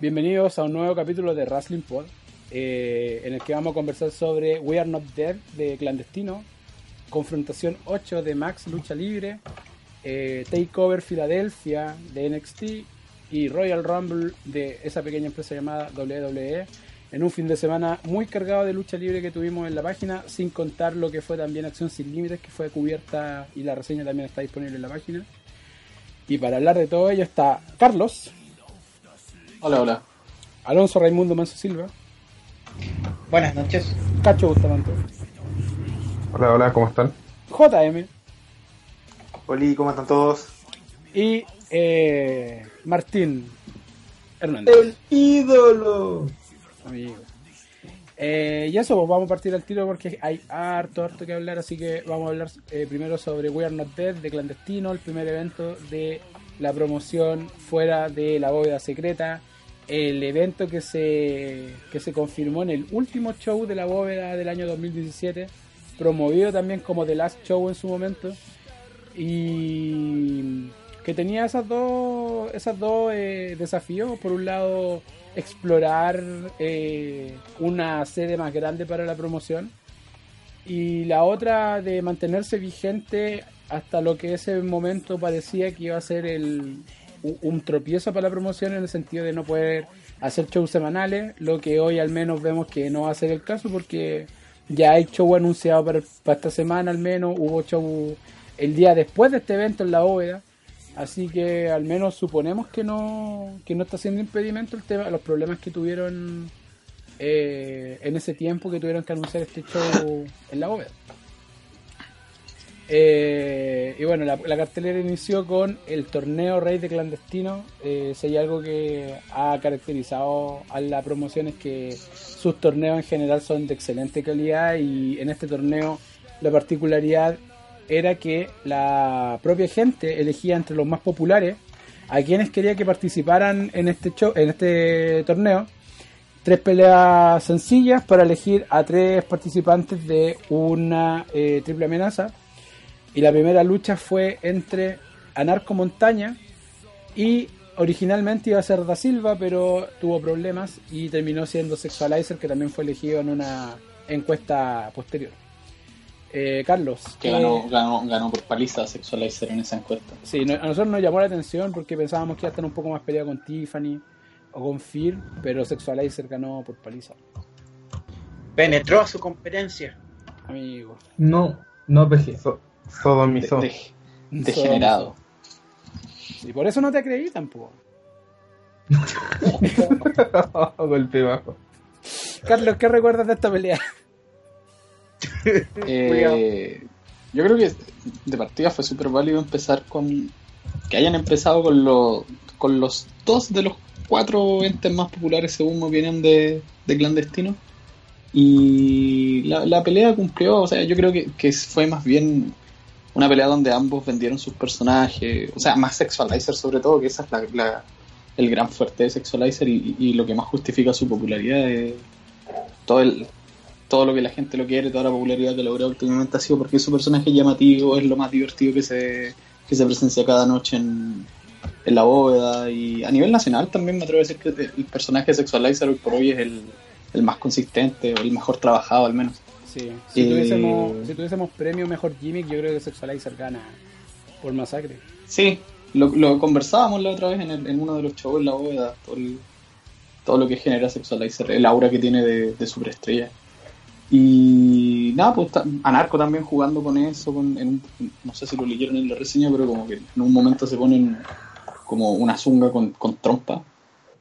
Bienvenidos a un nuevo capítulo de Wrestling Pod, eh, en el que vamos a conversar sobre We Are Not Dead de Clandestino, Confrontación 8 de Max Lucha Libre, eh, Takeover Filadelfia de NXT y Royal Rumble de esa pequeña empresa llamada WWE. En un fin de semana muy cargado de lucha libre que tuvimos en la página, sin contar lo que fue también Acción Sin Límites, que fue cubierta y la reseña también está disponible en la página. Y para hablar de todo ello está Carlos. Hola, hola. Alonso Raimundo Manso Silva. Buenas noches. Cacho Bustamante. Hola, hola, ¿cómo están? JM. Hola, ¿cómo están todos? Y eh, Martín Hernández. El ídolo. Amigo. Eh, y eso, pues vamos a partir al tiro porque hay harto, harto que hablar. Así que vamos a hablar eh, primero sobre We Are Not Dead de Clandestino, el primer evento de la promoción fuera de la bóveda secreta. El evento que se, que se confirmó en el último show de la bóveda del año 2017, promovido también como The Last Show en su momento. Y que tenía esas dos, esas dos eh, desafíos. Por un lado, explorar eh, una sede más grande para la promoción. Y la otra de mantenerse vigente hasta lo que ese momento parecía que iba a ser el, un, tropiezo para la promoción en el sentido de no poder hacer shows semanales, lo que hoy al menos vemos que no va a ser el caso porque ya hay show anunciado para, para esta semana al menos, hubo show el día después de este evento en la bóveda, así que al menos suponemos que no, que no está siendo impedimento el tema, los problemas que tuvieron eh, en ese tiempo que tuvieron que anunciar este show en la bóveda. Eh, y bueno, la, la, cartelera inició con el torneo Rey de Clandestino. Eh, si hay algo que ha caracterizado a la promoción es que sus torneos en general son de excelente calidad y en este torneo la particularidad era que la propia gente elegía entre los más populares a quienes quería que participaran en este show, en este torneo. Tres peleas sencillas para elegir a tres participantes de una eh, triple amenaza. Y la primera lucha fue entre Anarco Montaña y originalmente iba a ser Da Silva, pero tuvo problemas y terminó siendo Sexualizer, que también fue elegido en una encuesta posterior. Eh, Carlos. Que ganó, ganó, ganó, por paliza Sexualizer en esa encuesta. Sí, no, a nosotros nos llamó la atención porque pensábamos que iba a estar un poco más peleado con Tiffany o con Fear, pero Sexualizer ganó por paliza. Penetró a su competencia. Amigo. No, no PG. Sodomizó. De, de, degenerado. Y por eso no te creí tampoco. Golpe bajo. Carlos, ¿qué recuerdas de esta pelea? eh, yo creo que de partida fue súper válido empezar con que hayan empezado con, lo, con los dos de los cuatro entes más populares según mi opinión de, de clandestino y la, la, pelea cumplió, o sea, yo creo que, que, fue más bien una pelea donde ambos vendieron sus personajes, o sea, más Sexualizer sobre todo, que esa es la, el gran fuerte de Sexualizer y, lo que más justifica su popularidad. Es todo el, todo lo que la gente lo quiere, toda la popularidad que logró últimamente ha sido porque su personaje llamativo es lo más divertido que se, que se presencia cada noche en, en la bóveda y a nivel nacional también me atrevo a decir que el personaje de Sexualizer hoy por hoy es el, el más consistente o el mejor trabajado al menos. Sí, si, tuviésemos, si tuviésemos premio mejor gimmick yo creo que Sexualizer gana por masacre. Sí, lo, lo conversábamos la otra vez en, el, en, uno de los shows en la bóveda, todo, el, todo lo que genera Sexualizer, el aura que tiene de, de superestrella. Y nada, pues Anarco también jugando con eso, con, en, no sé si lo leyeron en la reseña, pero como que en un momento se ponen como una zunga con, con trompa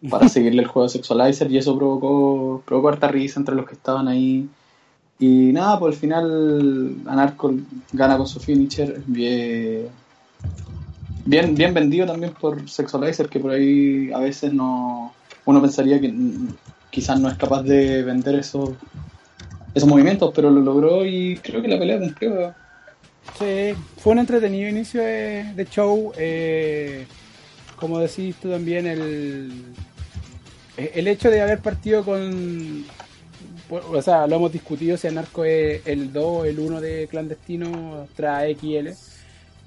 para seguirle el juego de Sexualizer y eso provocó, provocó harta risa entre los que estaban ahí. Y nada, pues al final Anarco gana con su finisher. Bien, bien, bien vendido también por Sexualizer, que por ahí a veces no uno pensaría que quizás no es capaz de vender esos esos movimientos, pero lo logró y creo que la pelea cumplió. Sí, fue un entretenido inicio de, show. Eh, como decís tú también, el, el hecho de haber partido con. O sea, lo hemos discutido si Anarco es el 2 el 1 de clandestino tras XL,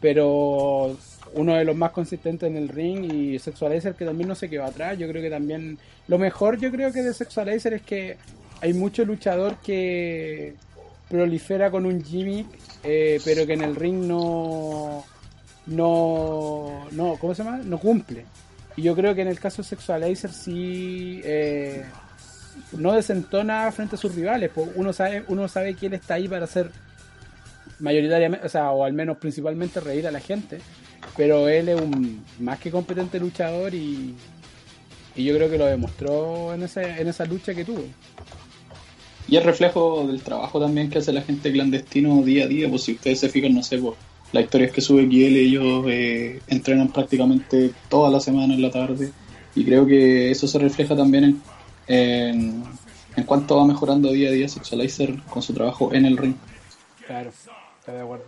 pero uno de los más consistentes en el ring y Sexualizer que también no se quedó atrás. Yo creo que también lo mejor yo creo que de Sexualizer es que hay mucho luchador que prolifera con un gimmick, eh, pero que en el ring no, no, no, ¿cómo se llama? No cumple. Y yo creo que en el caso de Sexualizer sí eh, no desentona frente a sus rivales. Pues uno sabe, uno sabe que él está ahí para hacer mayoritariamente, o sea, o al menos principalmente reír a la gente. Pero él es un más que competente luchador y, y yo creo que lo demostró en, ese, en esa lucha que tuvo. Y es reflejo del trabajo también que hace la gente clandestino día a día, pues si ustedes se fijan, no sé, pues, la historia es que sube Kiel, ellos eh, entrenan prácticamente toda la semana en la tarde, y creo que eso se refleja también en, en, cuanto va mejorando día a día Sexualizer con su trabajo en el ring. Claro, estoy de acuerdo.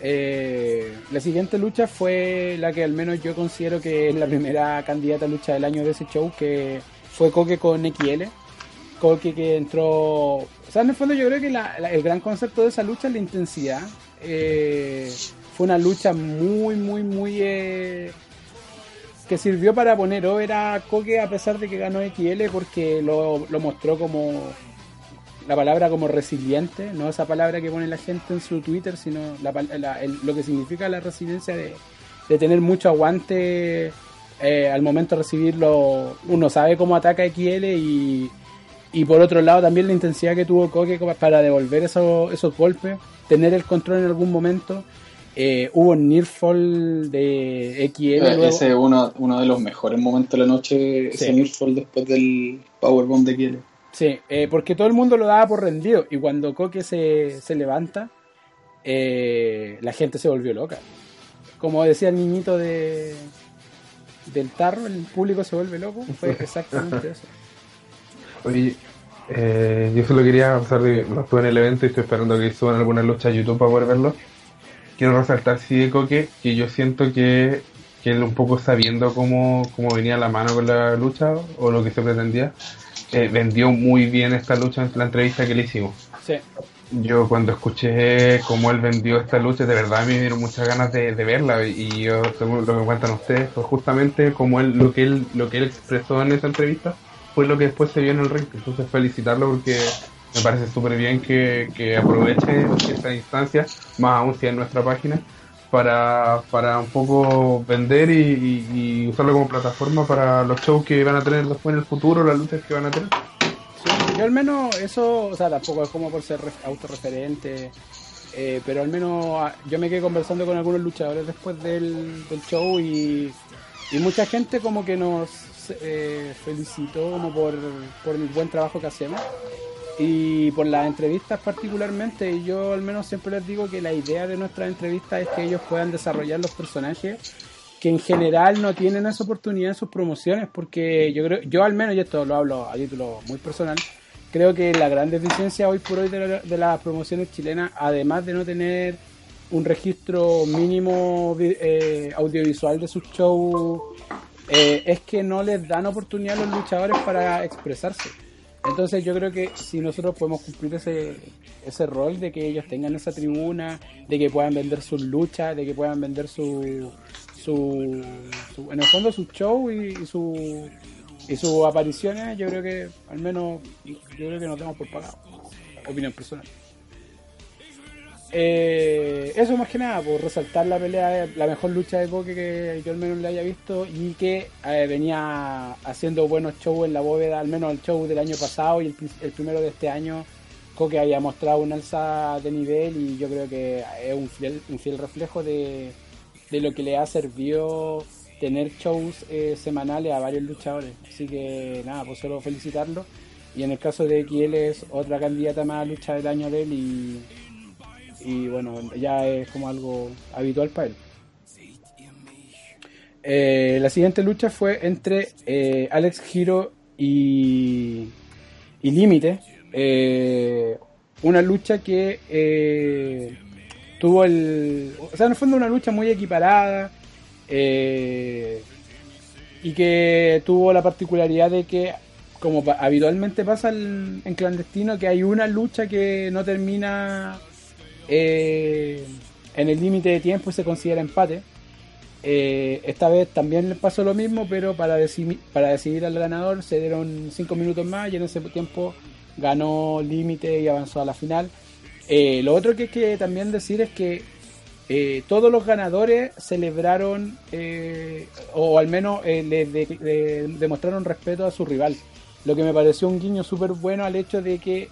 Eh, la siguiente lucha fue la que al menos yo considero que es la primera candidata a lucha del año de ese show, que fue Coque con XL Koke que entró. O sea, en el fondo yo creo que el gran concepto de esa lucha es la intensidad. Eh, fue una lucha muy, muy, muy. Eh, que sirvió para poner over a Koke a pesar de que ganó XL porque lo, mostró como. La palabra como resiliente, no esa palabra que pone la gente en su Twitter, sino lo que significa la resiliencia de, tener mucho aguante eh, al momento de recibirlo. Uno sabe cómo ataca XL y y por otro lado, también la intensidad que tuvo Koke para devolver esos, esos golpes, tener el control en algún momento. Eh, hubo un Nearfall de XL. Eh, ese es uno, uno de los mejores momentos de la noche, ese Nearfall después del Powerbomb de XL. Sí, eh, porque todo el mundo lo daba por rendido. Y cuando Koke se, se levanta, la gente se volvió loca. Como decía el niñito de, del tarro, el público se vuelve loco. Fue exactamente eso. Oye, eh, yo solo quería, a pesar de que no estuve en el evento y estoy esperando que suban alguna lucha a YouTube para poder verlo, quiero resaltar sí de Coque que yo siento que, que él un poco sabiendo cómo, cómo venía la mano con la lucha o lo que se pretendía, eh, vendió muy bien esta lucha en la entrevista que le hicimos. Sí. Yo cuando escuché cómo él vendió esta lucha, de verdad me dieron muchas ganas de, verla y yo, según lo que cuentan ustedes, fue justamente como él, lo que él, lo que él expresó en esa entrevista fue lo que después se vio en el ring. Entonces felicitarlo porque me parece súper bien que, aproveche esta instancia, más aún si en nuestra página, para, para un poco vender y, usarlo como plataforma para los shows que van a tener después en el futuro, las luchas que van a tener. yo al menos eso, o sea, tampoco es como por ser autorreferente, eh, pero al menos ah, yo me quedé conversando con algunos luchadores después del, del show y, y mucha gente como que nos eh, felicitó como por, el buen trabajo que hacemos y por las entrevistas particularmente. Yo al menos siempre les digo que la idea de nuestras entrevistas es que ellos puedan desarrollar los personajes que en general no tienen esa oportunidad en sus promociones porque yo creo, yo al menos, y esto lo hablo a título muy personal, creo que la gran deficiencia hoy por hoy de, las promociones chilenas, además de no tener un registro mínimo eh, audiovisual de sus shows eh, es que no les dan oportunidad a los luchadores para expresarse. Entonces yo creo que si nosotros podemos cumplir ese, ese rol de que ellos tengan esa tribuna, de que puedan vender sus luchas, de que puedan vender su, su, en el fondo su show y, su y sus apariciones, yo creo que al menos yo creo que nos tenemos por pagado. Opinión personal. Eh, eso más que nada, por resaltar la pelea, la mejor lucha de Coque que yo al menos le haya visto y que eh, venía haciendo buenos shows en la bóveda, al menos el show del año pasado y el, primero de este año. Coque haya mostrado un alza de nivel y yo creo que es un fiel, reflejo de, lo que le ha servido tener shows eh, semanales a varios luchadores. Así que nada, pues solo felicitarlo. Y en el caso de XL es otra candidata más a lucha del año de él y y bueno, ya es como algo habitual para él. Eh, la siguiente lucha fue entre eh, Alex Giro y, y Límite. Eh, una lucha que tuvo el. O sea, en el fondo, una lucha muy equiparada. y que tuvo la particularidad de que, como habitualmente pasa en, en clandestino, que hay una lucha que no termina eh, en el límite de tiempo y se considera empate. Eh, esta vez también les pasó lo mismo, pero para, deci- para decidir al ganador se dieron 5 minutos más y en ese tiempo ganó límite y avanzó a la final. Eh, lo otro que hay que también decir es que todos los ganadores celebraron o al menos le, de- de- demostraron respeto a su rival. Lo que me pareció un guiño súper bueno al hecho de que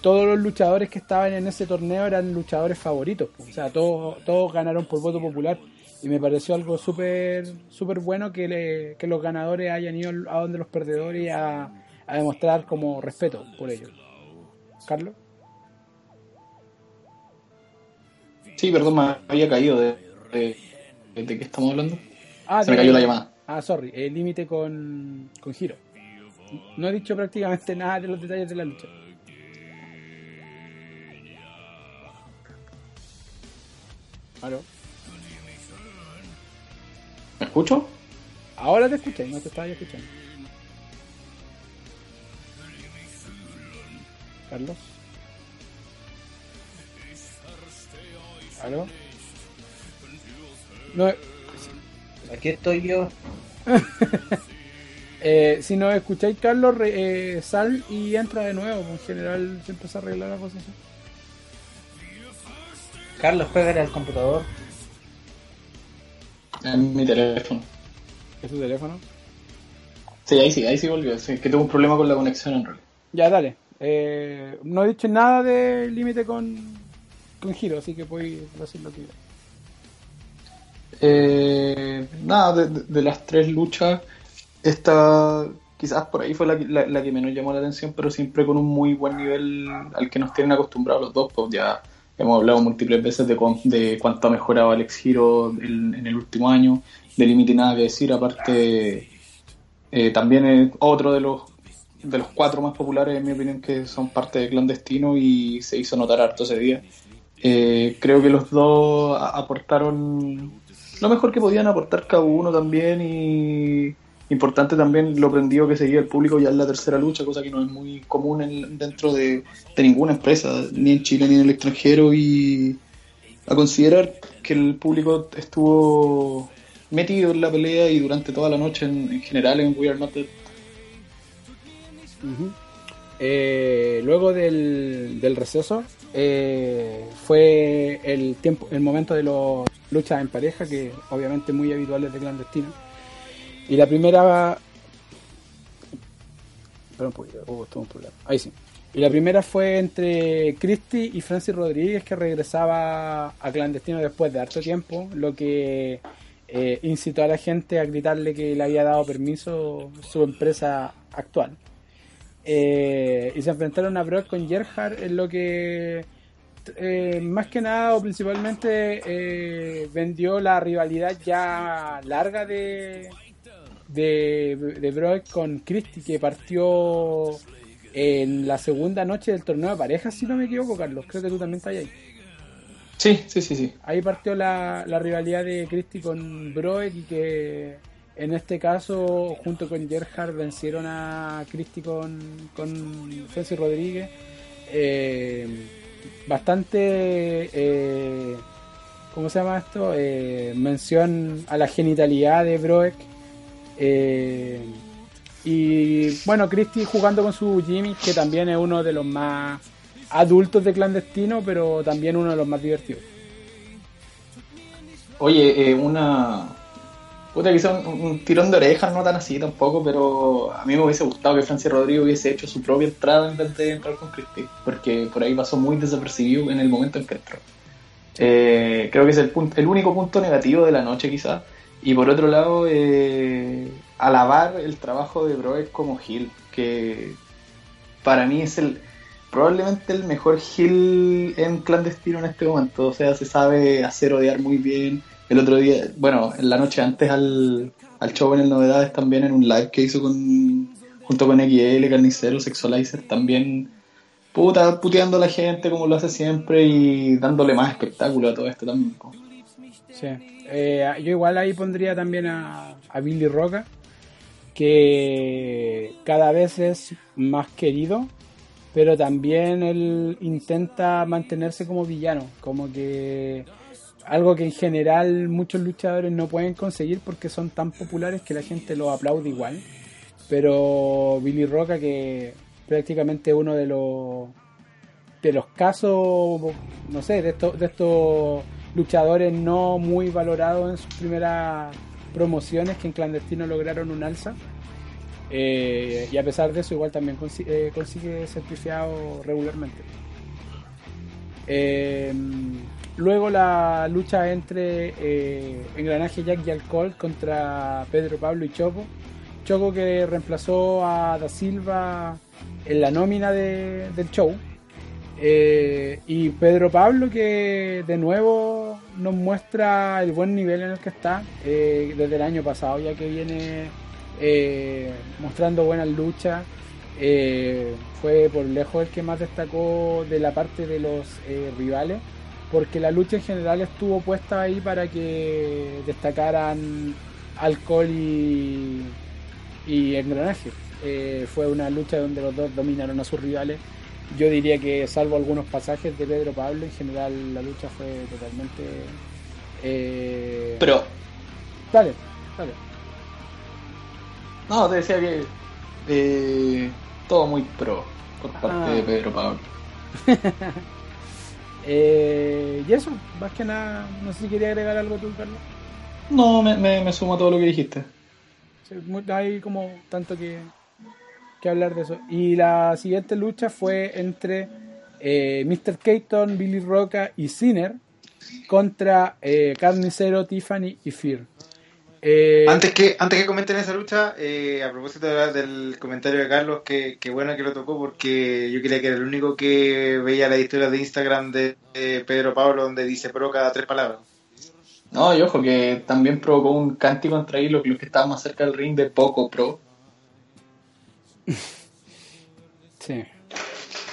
todos los luchadores que estaban en ese torneo eran luchadores favoritos. O sea, todos, todos ganaron por voto popular. Y me pareció algo súper súper bueno que, le- que los ganadores hayan ido a donde los perdedores a, a demostrar como respeto por ellos. Carlos. Sí, perdón, me había caído de, de, de qué estamos hablando. Ah, Se me cayó la llamada. Ah, sorry, el límite con, con Giro. No he dicho prácticamente nada de los detalles de la lucha. ¿Aló? ¿Me escucho? Ahora te escuché, no te estaba yo escuchando. Carlos. ¿Aló? No, Aquí estoy yo. eh, si no escucháis, Carlos, re- eh, sal y entra de nuevo. En general siempre se arregla la cosa. Carlos, pégale al computador. En mi teléfono. ¿Es tu teléfono? Sí, ahí sí, ahí sí volvió. Sí, que tuve un problema con la conexión en realidad. Ya, dale. Eh, no he dicho nada de límite con, con giro, así que puedes decir lo que quieras. Eh, nada, de, las tres luchas, esta quizás por ahí fue la, que- la- la que menos llamó la atención, pero siempre con un muy buen nivel al que nos tienen acostumbrados los dos. Pues ya hemos hablado múltiples veces de, cuán- de cuánto ha mejorado Alex Giro en, el último año, de límite nada que decir, aparte eh, también es otro de los de los cuatro más populares, en mi opinión, que son parte de Clandestino y se hizo notar harto ese día. Eh, creo que los dos aportaron lo mejor que podían aportar cada uno también y importante también lo prendido que seguía el público ya en la tercera lucha, cosa que no es muy común en- dentro de, ninguna empresa, ni en Chile ni en el extranjero y a considerar que el público estuvo metido en la pelea y durante toda la noche en, en general en We Are Not Dead. Eh, luego del, del receso eh, fue el tiempo, el momento de las luchas en pareja, que obviamente muy habituales de clandestino. Y la primera. Espera un poquito, oh, problema. Ahí sí. Y la primera fue entre Christy y Francis Rodríguez, que regresaba a clandestino después de harto tiempo, lo que eh, incitó a la gente a gritarle que le había dado permiso su empresa actual. Eh, y se enfrentaron a Brock con Gerhard en lo que eh, más que nada o principalmente vendió la rivalidad ya larga de de, de Brock con Christie que partió en la segunda noche del torneo de parejas si no me equivoco Carlos creo que tú también estás ahí Sí, sí, sí, sí. ahí partió la, la rivalidad de Christie con Broek y que en este caso junto con Gerhard vencieron a Christie con, con Francis Rodríguez Eh, bastante eh, ¿cómo se llama esto? Eh, mención a la genitalidad de Broek Eh, y bueno Christie jugando con su Jimmy que también es uno de los más adultos de clandestino pero también uno de los más divertidos Oye, eh, una. Puta, quizá un, un tirón de orejas, no tan así tampoco, pero a mí me hubiese gustado que Francis Rodríguez hubiese hecho su propia entrada en vez de entrar con Christie, porque por ahí pasó muy desapercibido en el momento en que entró. Eh, creo que es el, punto, el único punto negativo de la noche, quizás. Y por otro lado, eh, alabar el trabajo de Broek como Hill, que para mí es el probablemente el mejor Hill en clandestino en este momento. O sea, se sabe hacer odiar muy bien, el otro día, bueno, en la noche antes al, al show en el Novedades también en un live que hizo con junto con XL, Carnicero, Sexualizer, también puta, puteando a la gente como lo hace siempre y dándole más espectáculo a todo esto también. Sí. Eh, yo igual ahí pondría también a, a Billy Roca, que cada vez es más querido, pero también él intenta mantenerse como villano, como que algo que en general muchos luchadores no pueden conseguir porque son tan populares que la gente los aplaude igual. Pero Billy Roca, que prácticamente uno de los de los casos, no sé, de estos, de estos luchadores no muy valorados en sus primeras promociones que en clandestino lograron un alza. Eh, y a pesar de eso, igual también consi- eh, consigue ser regularmente. Eh, luego la lucha entre eh, Engranaje Jack y Alcohol contra Pedro Pablo y Choco. Choco que reemplazó a Da Silva en la nómina de- del show. Eh, y Pedro Pablo que de nuevo nos muestra el buen nivel en el que está eh, desde el año pasado ya que viene eh, mostrando buenas luchas fue por lejos el que más destacó de la parte de los rivales porque la lucha en general estuvo puesta ahí para que destacaran alcohol y, y engranaje. Fue una lucha donde los dos dominaron a sus rivales yo diría que salvo algunos pasajes de Pedro Pablo, en general la lucha fue totalmente... Eh... Pero, Dale, dale. no, te decía que eh, todo muy pro por parte Ah. de Pedro Pablo. Eh, y eso, más que nada, no sé si quería agregar algo tú, Carlos. No, me, me, me sumo a todo lo que dijiste. Hay como tanto que, que hablar de eso. Y la siguiente lucha fue entre eh, Mr. Keaton, Billy Roca y Sinner contra eh, Carnicero, Tiffany y Fear. Eh, Antes que, antes que comenten esa lucha, eh, a propósito de del comentario de Carlos, que, que bueno que lo tocó porque yo creía que era el único que veía la historia de Instagram de, de Pedro Pablo donde dice pro cada tres palabras. No, y ojo que también provocó un cántico contra ahí los, los que estaban más cerca del ring de poco pro. Sí.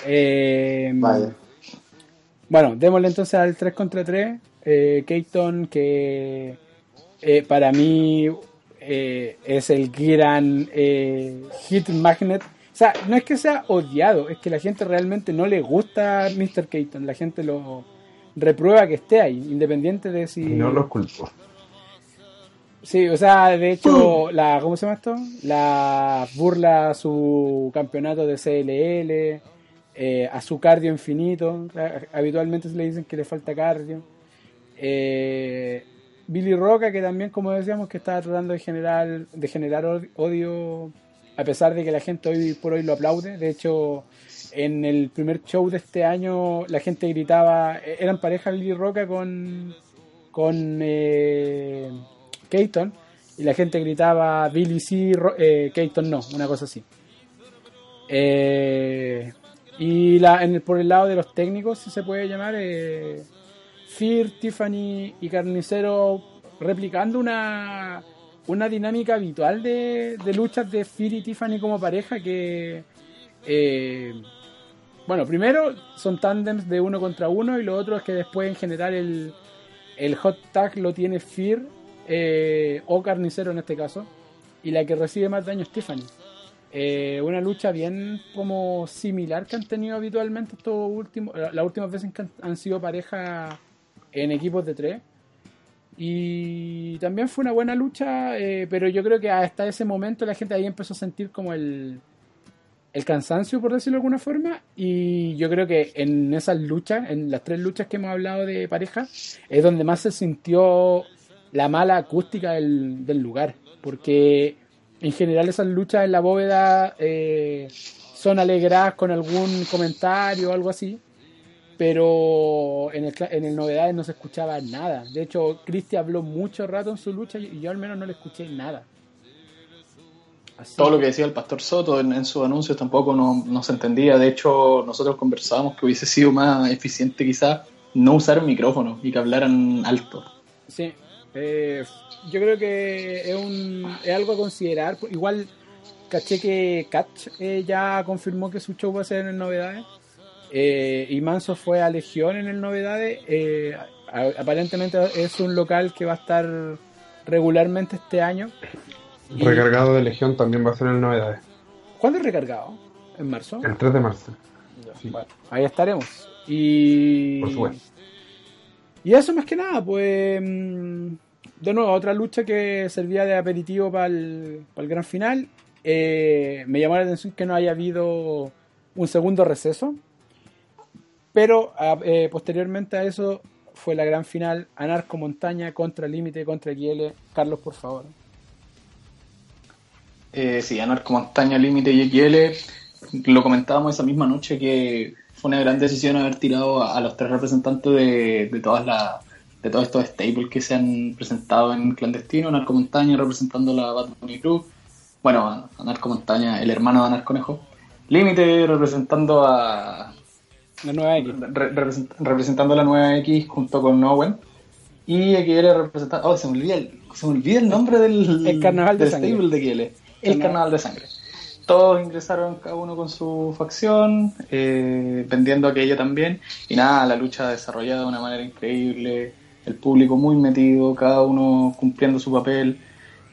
Eh, Vaya. Bueno, démosle entonces al 3 contra 3. Eh, Keaton, que eh, para mí eh, es el gran eh, hit magnet. O sea, no es que sea odiado, es que la gente realmente no le gusta Mr. Keaton. La gente lo reprueba que esté ahí, independiente de si. No los culpo. Sí, o sea, de hecho, la, ¿cómo se llama esto? La burla a su campeonato de CLL, eh, a su cardio infinito. Habitualmente se le dicen que le falta cardio. Eh, Billy Roca, que también, como decíamos, que estaba tratando de generar, de generar od- odio, a pesar de que la gente hoy por hoy lo aplaude. De hecho, en el primer show de este año, la gente gritaba, eh, eran pareja Billy Roca con, con eh, Keaton, y la gente gritaba Billy sí, eh, Keaton no, una cosa así. Eh, y la, en el, por el lado de los técnicos, si se puede llamar, eh, Fear, Tiffany y Carnicero replicando una, una dinámica habitual de, de luchas de Fear y Tiffany como pareja que, eh, bueno, primero son tandems de uno contra uno y lo otro es que después en general el, el hot tag lo tiene Fear eh, o Carnicero en este caso y la que recibe más daño es Tiffany. Eh, una lucha bien como similar que han tenido habitualmente estos últimos, la- las últimas veces que han, han sido pareja en equipos de tres. Y también fue una buena lucha, eh, pero yo creo que hasta ese momento la gente ahí empezó a sentir como el, el cansancio, por decirlo de alguna forma. Y yo creo que en esas luchas, en las tres luchas que hemos hablado de pareja, es donde más se sintió la mala acústica del, del lugar. Porque en general esas luchas en la bóveda eh, son alegradas con algún comentario o algo así. Pero en el, en el novedades no se escuchaba nada. De hecho, Cristi habló mucho rato en su lucha y yo al menos no le escuché nada. Así Todo lo que decía el pastor Soto en, en sus anuncios tampoco no, no se entendía. De hecho, nosotros conversábamos que hubiese sido más eficiente quizás no usar micrófono y que hablaran alto. Sí, Eh, yo creo que es, un, es algo a considerar. Igual caché que Catch eh, ya confirmó que su show va a ser en el Novedades. Eh, y Manso fue a Legión en el Novedades. Eh, aparentemente es un local que va a estar regularmente este año. Y- Recargado de Legión también va a ser en novedades. ¿Cuándo es recargado? ¿En marzo? El 3 de marzo. Sí. Bueno, ahí estaremos. Y. Por supuesto. Y eso más que nada, pues. mm, De nuevo, otra lucha que servía de aperitivo para el, para el gran final. Eh, me llamó la atención que no haya habido un segundo receso. Pero a- eh, posteriormente a eso fue la gran final: Anarco Montaña contra Límite contra XL. Carlos, por favor. Eh, sí, Anarco Montaña, Límite y XL. Lo comentábamos esa misma noche que fue una gran decisión haber tirado a, a los tres representantes de, de todas las de todos estos staples que se han presentado en clandestino. Anarco Montaña representando la Bad Bunny Crew. Bueno, Anarco Montaña, el hermano de Anarconejo. Límite representando a La nueva X. re- represent- representando a la nueva X junto con Owen. Y XL representando. Oh, se me olvida el, se me olvida el nombre del, El Carnaval de del Sangre. stable de XL. El. Carnaval de Sangre. Todos ingresaron cada uno con su facción, eh, vendiendo aquello también. Y nada, la lucha desarrollada de una manera increíble. El público muy metido, cada uno cumpliendo su papel.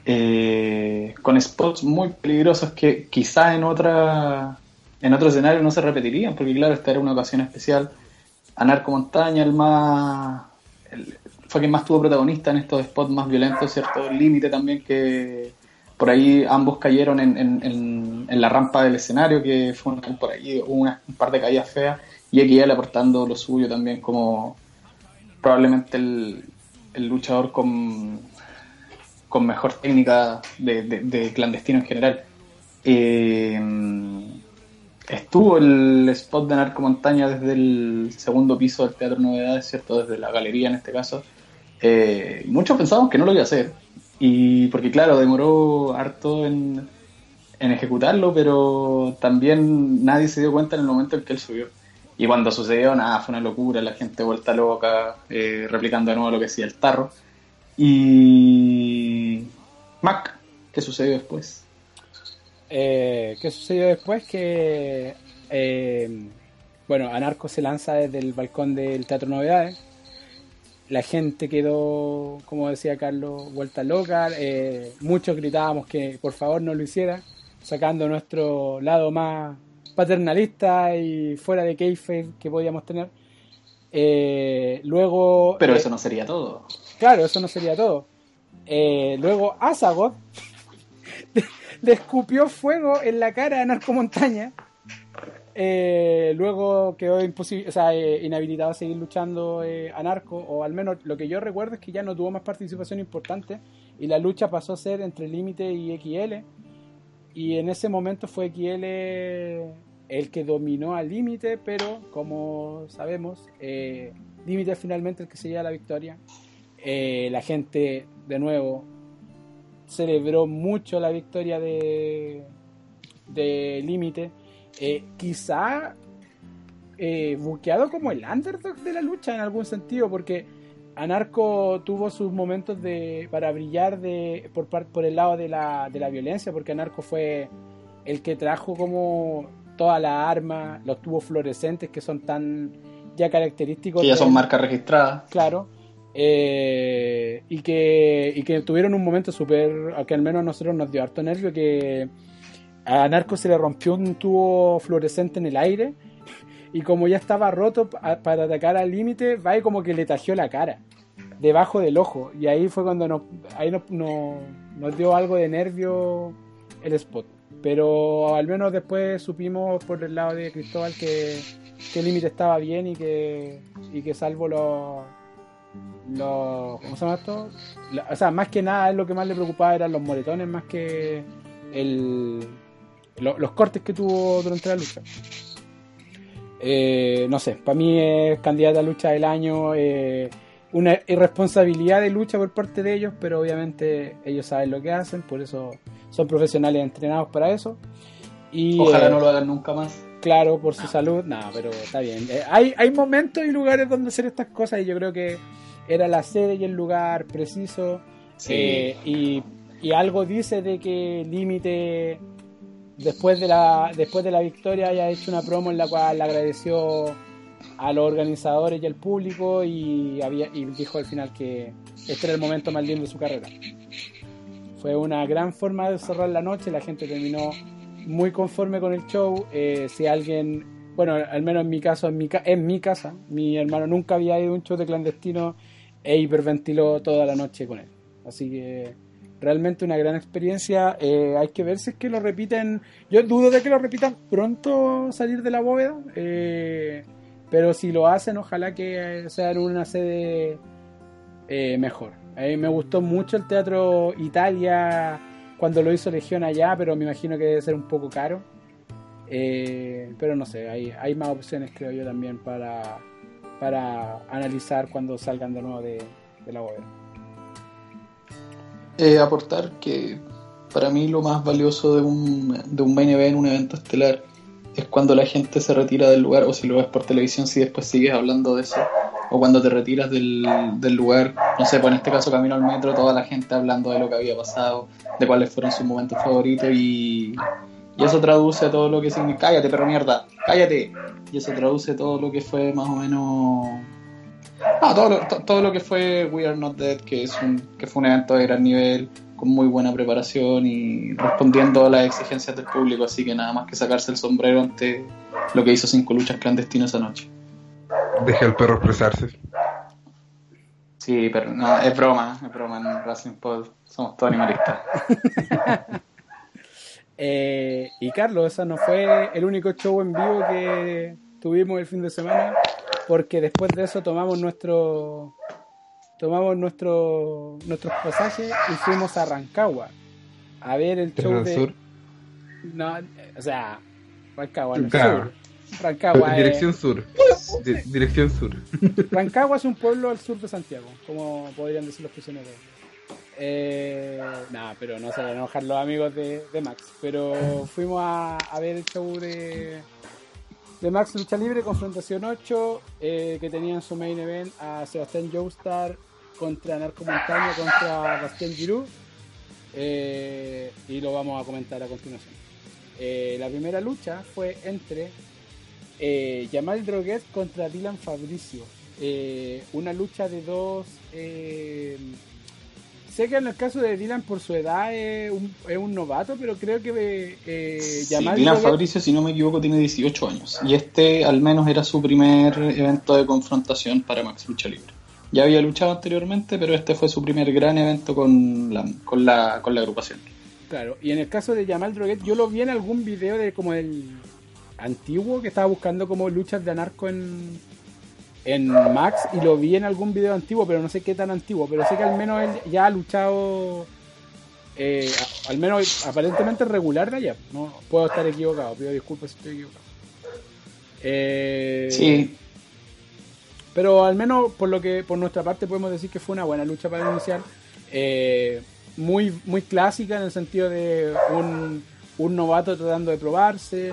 eh, con spots muy peligrosos que quizá en otra en otro escenario no se repetirían, porque claro, esta era una ocasión especial. Anarco Montaña, el más. fue quien más tuvo protagonista en estos spots más violentos, ¿cierto? El límite también que por ahí ambos cayeron en, en- en- la rampa del escenario, que fue una- por ahí una- un par de caídas feas, y XL aportando lo suyo también como probablemente el, luchador con, con mejor técnica de clandestino en general. Eh, estuvo el spot de Narco Montaña desde el segundo piso del Teatro Novedades, ¿cierto? Desde la galería en este caso. Eh, muchos pensábamos que no lo iba a hacer. Y porque claro, demoró harto en, en ejecutarlo, pero también nadie se dio cuenta en el momento en que él subió. Y cuando sucedió, nada, fue una locura, la gente vuelta loca, eh, replicando de nuevo lo que decía el tarro. Y... Mac, ¿qué sucedió después? Eh, ¿Qué sucedió después? Que, eh, bueno, Anarco se lanza desde el balcón del Teatro Novedades. La gente quedó, como decía Carlos, vuelta loca. Eh, muchos gritábamos que por favor no lo hiciera, sacando nuestro lado más paternalista y fuera de kayfabe que podíamos tener. Eh, luego, Pero eh, eso no sería todo. Claro, eso no sería todo. Luego Azagoth le escupió fuego en la cara a Narco Montaña. Eh, luego quedó eh, inhabilitado a seguir luchando eh, a Narco, o al menos lo que yo recuerdo es que ya no tuvo más participación importante y la lucha pasó a ser entre Límite y XL. Y en ese momento fue XL el que dominó al Límite, pero como sabemos, eh, Límite es finalmente el que se lleva la victoria. La gente, de nuevo, celebró mucho la victoria de, de Límite. Eh, quizá eh, buqueado como el underdog de la lucha en algún sentido, porque Anarco tuvo sus momentos de para brillar de por, por el lado de la, de la violencia, porque Anarco fue el que trajo como todas las armas, los tubos fluorescentes que son tan ya característicos. Que ya son marcas registradas. claro. eh, y, que, y que tuvieron un momento súper, que al menos a nosotros nos dio harto nervio, que a Narco se le rompió un tubo fluorescente en el aire y como ya estaba roto pa- para atacar al límite, va y como que le tajió la cara debajo del ojo y ahí fue cuando nos, ahí nos, nos- nos dio algo de nervio el spot. Pero al menos después supimos por el lado de Cristóbal que, que el límite estaba bien y que, y que salvo los, los ¿cómo se llama esto? O sea, más que nada es lo que más le preocupaba eran los moretones más que el, lo- los cortes que tuvo durante la lucha. Eh, no sé, para mí es candidata a lucha del año, eh, una irresponsabilidad de lucha por parte de ellos, pero obviamente ellos saben lo que hacen, por eso son profesionales entrenados para eso. Y, Ojalá eh, no lo hagan nunca más. claro, por su salud, nada, pero está bien. Eh, hay, hay momentos y lugares donde hacer estas cosas y yo creo que era la sede y el lugar preciso. Sí. Eh, y, y algo dice de que Límite, después de la después de la victoria, haya hecho una promo en la cual agradeció a los organizadores y al público y, había, y dijo al final que este era el momento más lindo de su carrera. Fue una gran forma de cerrar la noche, la gente terminó muy conforme con el show. Eh, si alguien, bueno, al menos en mi caso, en mi, en mi casa, mi hermano nunca había ido a un show de clandestino e hiperventiló toda la noche con él. Así que realmente una gran experiencia. Eh, hay que ver si es que lo repiten. Yo dudo de que lo repitan pronto salir de la bóveda. eh, pero si lo hacen, ojalá que sea en una sede eh, mejor. A me gustó mucho el Teatro Italia cuando lo hizo Legión allá, pero me imagino que debe ser un poco caro. Pero no sé, hay, hay más opciones creo yo también para, para analizar cuando salgan de nuevo de, de la bóveda. Eh, aportar que para mí lo más valioso de un, de un main event, un evento estelar, es cuando la gente se retira del lugar, o si lo ves por televisión, si después sigues hablando de eso, o cuando te retiras del, del lugar, no sé, pues en este caso camino al metro, toda la gente hablando de lo que había pasado, de cuáles fueron sus momentos favoritos, y, y eso traduce todo lo que significa, cállate perro mierda, cállate, y eso traduce todo lo que fue más o menos no, todo lo, to- todo lo que fue We Are Not Dead, que, es un, que fue un evento de gran nivel, con muy buena preparación y respondiendo a las exigencias del público, así que nada más que sacarse el sombrero ante lo que hizo Cinco Luchas Clandestinos esa noche. Deja al perro expresarse. Sí, pero no, es broma, es broma en Wrestling Pod, somos todos animalistas. Eh, y Carlos, ese no fue el único show en vivo que tuvimos el fin de semana, porque después de eso tomamos nuestro tomamos nuestro nuestros pasajes y fuimos a Rancagua a ver el show de Sur. no, o sea, Rancagua, no, Claro. sur. Rancagua, es- Dirección sur. Di- dirección sur. Rancagua es un pueblo al sur de Santiago, como podrían decir los prisioneros. Eh, nada, pero no se van a enojar los amigos de, de Max. Pero fuimos a, a ver el show de, de Max Lucha Libre, Confrontación 8, eh, que tenía en su main event a Sebastián Joestar contra Narco Montaña contra Bastián Giroux. Eh, y lo vamos a comentar a continuación. Eh, la primera lucha fue entre Jamal Droguet contra Dylan Fabricio. Una lucha de dos. Sé que en el caso de Dylan, por su edad, es un, es un novato, pero creo que eh, Sí, Dylan Fabricio, si no me equivoco, tiene 18 años. Y este al menos era su primer evento de confrontación para Max Lucha Libre. Ya había luchado anteriormente, pero este fue su primer gran evento con la, con la, con la agrupación. Claro, y en el caso de Jamal Droguet, yo lo vi en algún video de como el antiguo que estaba buscando como luchas de anarco en, en Max y lo vi en algún video antiguo, pero no sé qué tan antiguo, pero sé que al menos él ya ha luchado, eh, al menos aparentemente regular de allá. No puedo estar equivocado, pido disculpas si estoy equivocado. Eh, Sí, pero al menos por lo que por nuestra parte podemos decir que fue una buena lucha para iniciar. Eh, muy, muy clásica en el sentido de un, un novato tratando de probarse.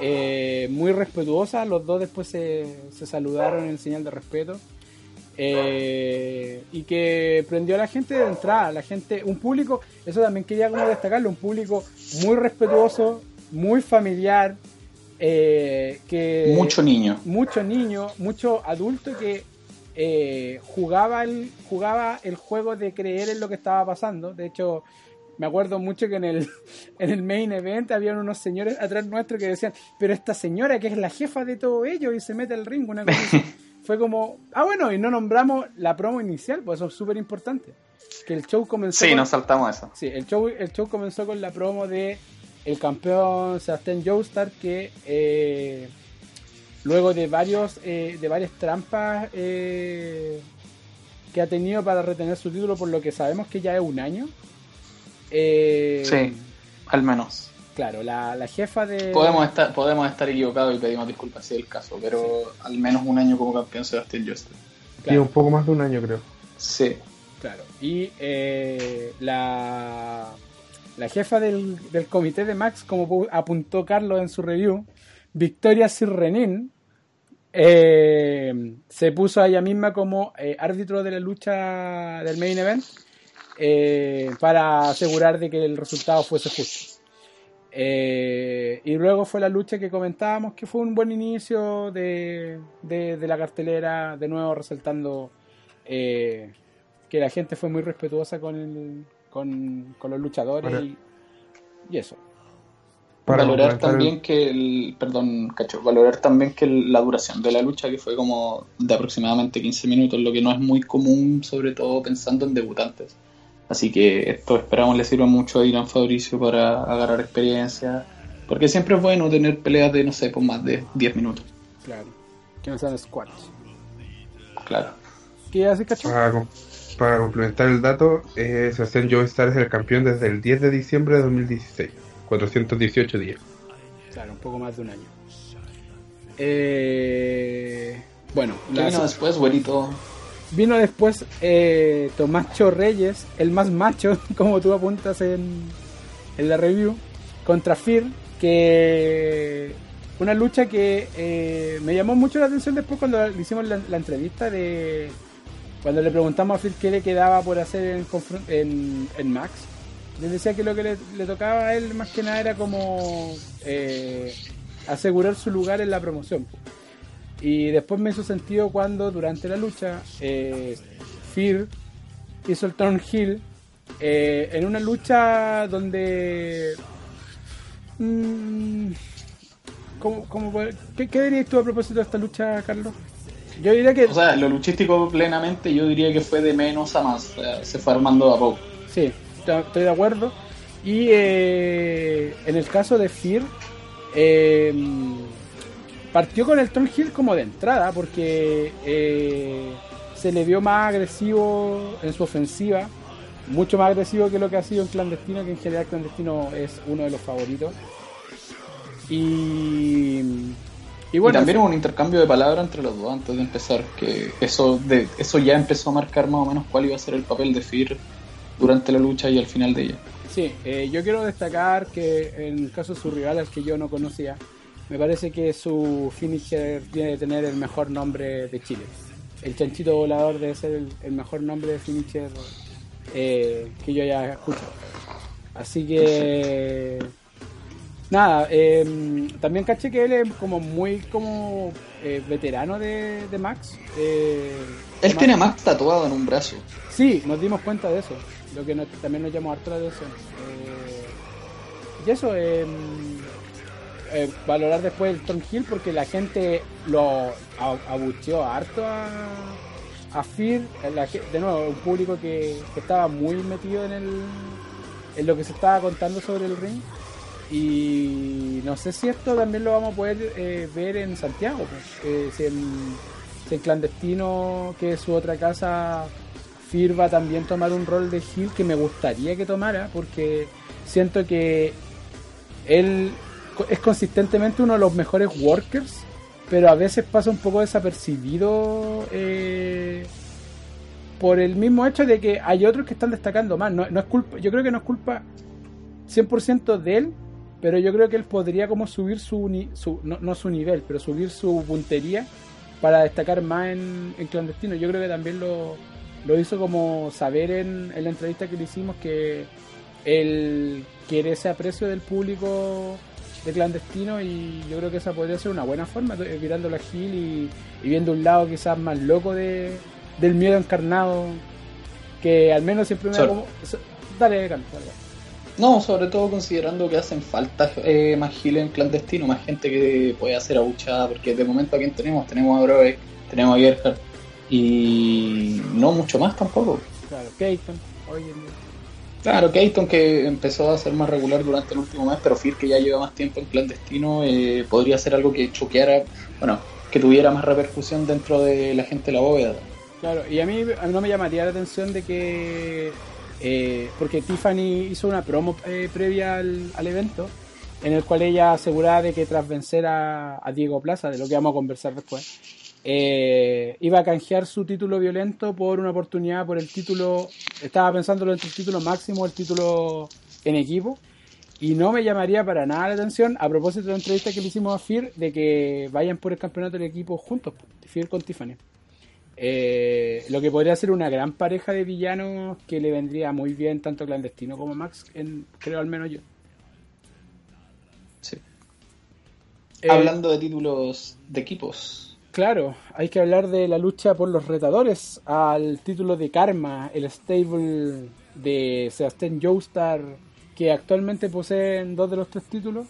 Eh, muy respetuosa. Los dos después se, se saludaron en señal de respeto. Eh, y que prendió a la gente de entrada, la gente, un público, eso también quería como destacarlo, un público muy respetuoso, muy familiar, eh, que mucho niño. mucho niño, mucho adulto que eh, jugaba, el, jugaba el juego de creer en lo que estaba pasando. De hecho, me acuerdo mucho que en el, en el main event habían unos señores atrás nuestro que decían, pero esta señora que es la jefa de todo ello y se mete al ring, una cosa así. Fue como, ah bueno, y no nombramos la promo inicial, pues eso es súper importante. Que el show comenzó... Sí, con- nos saltamos eso. Sí, el show, el show comenzó con la promo de el campeón Sebastián Joestar que eh, luego de varios eh, de varias trampas eh, que ha tenido para retener su título por lo que sabemos que ya es un año eh, Sí, al menos. claro la, la jefa de Podemos estar, podemos estar equivocados y pedimos disculpas si es el caso, pero al menos un año como campeón Sebastián Joestar. Sí, claro, un poco más de un año, creo. Sí, claro. y eh, la la jefa del, del comité de Max como pu- apuntó Carlos en su review Victoria Sirrenin eh, se puso a ella misma como eh, árbitro de la lucha del main event eh, para asegurar de que el resultado fuese justo. Eh, y luego fue la lucha que comentábamos que fue un buen inicio de, de- de la cartelera, de nuevo resaltando eh, que la gente fue muy respetuosa con, el- con, con los luchadores y, y eso. Para valorar el- también que el, perdón, cacho, valorar también que el- la duración de la lucha que fue como de aproximadamente 15 minutos, lo que no es muy común, sobre todo pensando en debutantes. Así que esto esperamos le sirva mucho a Irán Fabricio para agarrar experiencia, porque siempre es bueno tener peleas de, no sé, por más de 10 minutos, Claro. Que no sean squats. claro. ¿Qué hace, cacho? Para, com- para complementar el dato, eh, Sebastián Joe Star es el campeón desde el 10 de diciembre de 2016. 418 días. Claro, un poco más de un año. Eh, bueno, ¿Qué la- vino después, güerito? Vino después eh, Tomacho Reyes, el más macho, como tú apuntas en, en la review, contra Fir, que una lucha que eh, me llamó mucho la atención después cuando le hicimos la, entrevista de cuando le preguntamos a Fir qué le quedaba por hacer en, en, Max. Le decía que lo que le, le tocaba a él más que nada era como eh, asegurar su lugar en la promoción. Y después me hizo sentido cuando durante la lucha eh, Fear hizo el turn heel eh, en una lucha donde... mm, ¿cómo- ¿qué, ¿Qué dirías tú a propósito de esta lucha, Carlos? Yo diría que... O sea, lo luchístico plenamente yo diría que fue de menos a más, se fue armando a poco. Sí, estoy estoy de acuerdo. Y eh, en el caso de Fear, eh, partió con el Turn Hill como de entrada, porque eh, se le vio más agresivo en su ofensiva, mucho más agresivo que lo que ha sido en Clandestino, que en general Clandestino es uno de los favoritos. Y, y bueno, y también hubo un intercambio de palabras entre los dos antes de empezar, que eso de eso ya empezó a marcar más o menos cuál iba a ser el papel de Fir durante la lucha y al final de ella. Sí, eh, yo quiero destacar que en el caso de su rival, al que yo no conocía, me parece que su finisher tiene que tener el mejor nombre de Chile. El chanchito volador debe ser el, el mejor nombre de finisher eh, que yo haya escuchado. Así que nada, eh, también caché que él es como muy como eh, veterano de, de Max. eh, Él Max- tiene a Max tatuado en un brazo. Sí, nos dimos cuenta de eso. Lo que nos- también nos llamó harto la atención. Y eso, eh, eh, valorar después el Tom Hill porque la gente lo abucheó harto a, a Fear. La ge- de nuevo, un público que, estaba muy metido en, el, en lo que se estaba contando sobre el ring. Y no sé si esto también lo vamos a poder eh, ver en Santiago. pues. Eh, si, en, Clandestino, que es su otra casa, Fir va también tomar un rol de heel que me gustaría que tomara, porque siento que él es consistentemente uno de los mejores workers, pero a veces pasa un poco desapercibido eh, por el mismo hecho de que hay otros que están destacando más. No, no es culpa, yo creo que no es culpa 100% de él, pero yo creo que él podría como subir su, su no, no su nivel, pero subir su puntería para destacar más en, en clandestino. Yo creo que también lo, lo hizo como saber en, en la entrevista que le hicimos que él quiere ese aprecio del público de clandestino y yo creo que esa podría ser una buena forma, eh, mirándolo a Gil y, y viendo un lado quizás más loco de, del miedo encarnado que al menos siempre me da como... Dale, Carlos, dale. No, sobre todo considerando que hacen falta eh, más giles en clandestino, más gente que puede hacer abuchada, porque de momento a quién tenemos, tenemos a Broek, tenemos a Gerhard y no mucho más tampoco. Claro, hoy en día. Claro, Keaton que empezó a ser más regular durante el último mes, pero Fir que ya lleva más tiempo en clandestino, eh, podría ser algo que choqueara, bueno, que tuviera más repercusión dentro de la gente de la bóveda. Claro, y a mí, a mí no me llamaría la atención de que. eh, porque Tiffany hizo una promo eh, previa al, al evento, en el cual ella aseguraba de que tras vencer a, a Diego Plaza, de lo que vamos a conversar después, eh, iba a canjear su título violento por una oportunidad por el título. Estaba pensándolo entre el título máximo o el título en equipo. Y no me llamaría para nada la atención, a propósito de la entrevista que le hicimos a Fear, de que vayan por el campeonato del equipo juntos, Fear con Tiffany. Eh, lo que podría ser una gran pareja de villanos que le vendría muy bien tanto Clandestino como Max, en, creo al menos yo. Sí. Eh, Hablando de títulos de equipos. Claro, hay que hablar de la lucha por los retadores al título de Karma, el stable de Sebastián Joestar, que actualmente poseen dos de los tres títulos.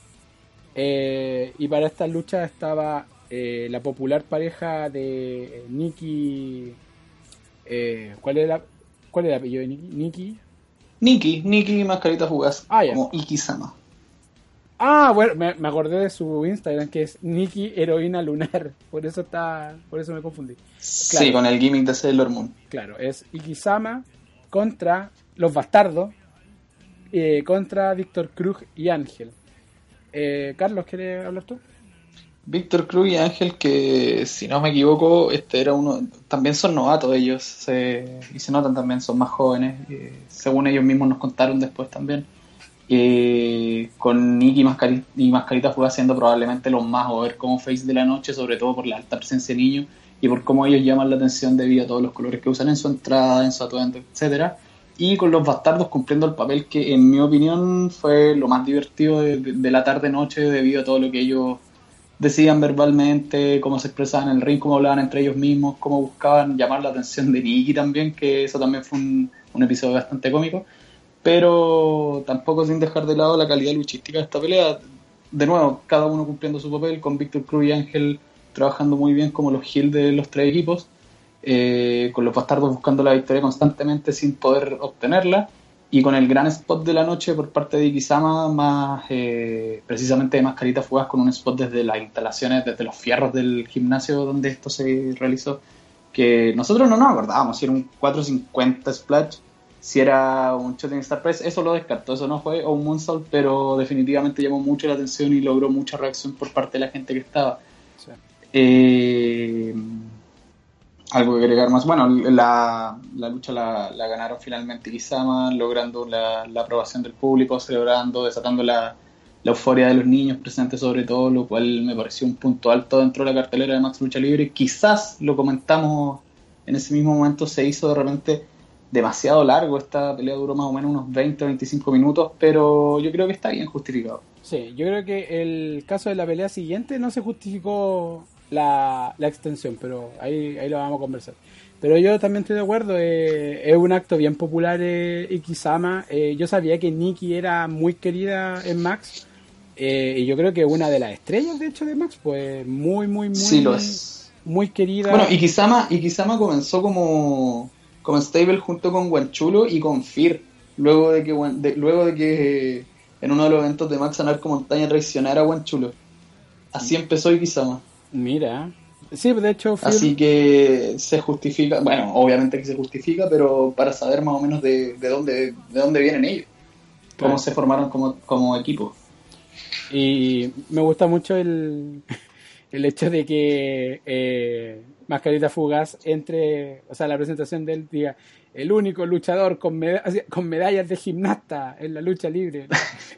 Eh, y para esta lucha estaba eh, la popular pareja de Nikki. Eh, ¿cuál, era, ¿Cuál era el apellido de Nikki? Nikki. Nikki, Nikki Mascarita Fugaz, Ah, como Ikisama. Ah, bueno, me, me acordé de su Instagram que es Nikki Heroína Lunar. Por eso está, por eso me confundí. Sí, con el gimmick de Sailor Moon. Claro, es Ikisama contra los bastardos, eh, contra Víctor Cruz y Ángel. Eh, Carlos, ¿quieres hablar tú? Víctor Cruz y Ángel, que si no me equivoco, este era uno. También son novatos ellos, se- y se notan también, son más jóvenes, eh, según ellos mismos nos contaron después también. Eh, con Nicky Mascari- y Mascarita Fugaz siendo probablemente los más over como face de la noche, sobre todo por la alta presencia de niños y por cómo ellos llaman la atención debido a todos los colores que usan en su entrada, en su atuendo, etcétera. Y con los bastardos cumpliendo el papel que en mi opinión fue lo más divertido de, la tarde-noche debido a todo lo que ellos decían verbalmente, cómo se expresaban en el ring, cómo hablaban entre ellos mismos, cómo buscaban llamar la atención de Nikki también, que eso también fue un episodio bastante cómico, pero tampoco sin dejar de lado la calidad luchística de esta pelea. De nuevo, cada uno cumpliendo su papel, con Víctor Cruz y Ángel trabajando muy bien como los heels de los tres equipos, eh, con los bastardos buscando la victoria constantemente sin poder obtenerla, y con el gran spot de la noche por parte de Ikisama, más eh, precisamente de Mascarita Fugaz, con un spot desde las instalaciones, desde los fierros del gimnasio donde esto se realizó, que nosotros no nos acordábamos si era un 450 splash, si era un Shooting Star Press, eso lo descartó, eso no fue, o un Moonsault, pero definitivamente llamó mucho la atención y logró mucha reacción por parte de la gente que estaba. Sí. Eh, algo que agregar más. Bueno, la, la lucha la, la ganaron finalmente Kisama, logrando la, la aprobación del público, celebrando, desatando la, la euforia de los niños presentes sobre todo, lo cual me pareció un punto alto dentro de la cartelera de Max Lucha Libre. Quizás lo comentamos en ese mismo momento, se hizo de repente demasiado largo, esta pelea duró más o menos unos 20-25 minutos, pero yo creo que está bien justificado. Sí, yo creo que el caso de la pelea siguiente no se justificó la, la extensión, pero ahí, ahí lo vamos a conversar. Pero yo también estoy de acuerdo, eh, es un acto bien popular eh, Ikisama. Eh, yo sabía que Nikki era muy querida en Max, eh, y yo creo que una de las estrellas, de hecho, de Max, pues muy, muy, muy, Sí, lo es. muy querida. Bueno, Ikisama, Ikisama comenzó como, como stable junto con Guanchulo y con Fear. Luego de que, de- luego de que eh, en uno de los eventos de Max Anarco Montaña traicionara a Guanchulo. Así empezó Ikisama. Mira, sí, de hecho, Fear- Así que se justifica, bueno, obviamente que se justifica, pero para saber más o menos de, de dónde, de dónde vienen ellos. Claro. Cómo se formaron como, como equipo. Y me gusta mucho el, el hecho de que eh, Mascarita Fugaz entre, o sea, la presentación de él el único luchador con, meda- con medallas de gimnasta en la lucha libre.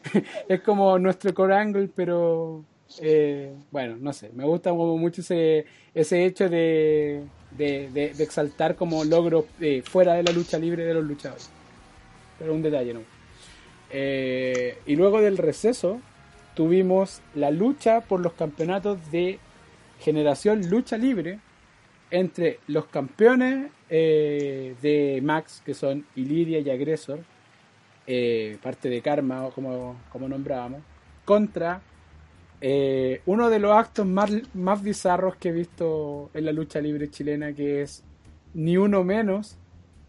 es como nuestro core angle, pero eh, bueno, no sé, me gusta mucho ese, ese hecho de, exaltar como logros eh, fuera de la lucha libre de los luchadores. Pero un detalle, ¿no? Eh, y luego del receso tuvimos la lucha por los campeonatos de generación lucha libre entre los campeones eh, de Max, que son Iliria y Agresor, eh, parte de Karma, como, como nombrábamos, contra eh, uno de los actos más, más bizarros que he visto en la lucha libre chilena, que es Ni Uno Menos,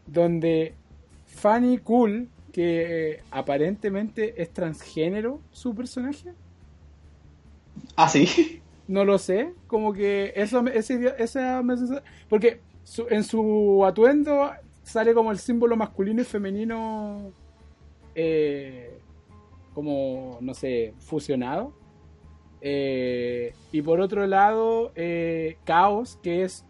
donde Fanny Cool, que aparentemente es transgénero su personaje, Ah, sí. No lo sé, como que eso, ese, esa porque en su atuendo sale como el símbolo masculino y femenino, eh, como, no sé, fusionado. Eh, y por otro lado, eh, Caos, que es